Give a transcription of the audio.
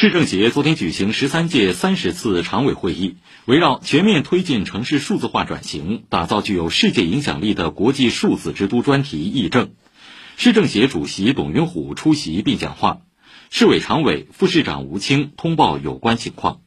市政协昨天举行十三届三十次常委会议围绕全面推进城市数字化转型打造具有世界影响力的国际数字之都专题议政。市政协主席董云虎出席并讲话市委常委副市长吴清通报有关情况。